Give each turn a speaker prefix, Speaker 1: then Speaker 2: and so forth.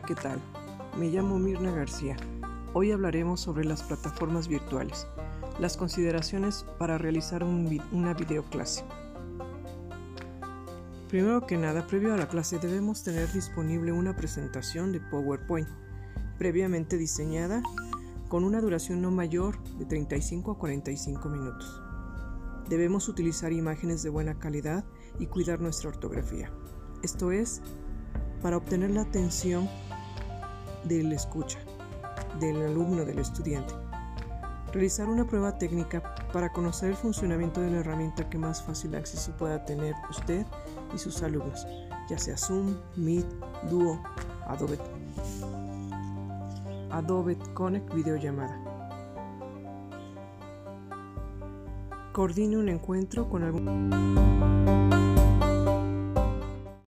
Speaker 1: ¿qué tal? Me llamo Mirna García. Hoy hablaremos sobre las plataformas virtuales, las consideraciones para realizar un una videoclase. Primero que nada, previo a la clase debemos tener disponible una presentación de PowerPoint previamente diseñada con una duración no mayor de 35 a 45 minutos. Debemos utilizar imágenes de buena calidad y cuidar nuestra ortografía. Esto es, para obtener la atención del escucha, del alumno, del estudiante. Realizar una prueba técnica para conocer el funcionamiento de la herramienta que más fácil acceso pueda tener usted y sus alumnos, ya sea Zoom, Meet, Duo, Adobe, Adobe Connect videollamada. Coordine un encuentro con algún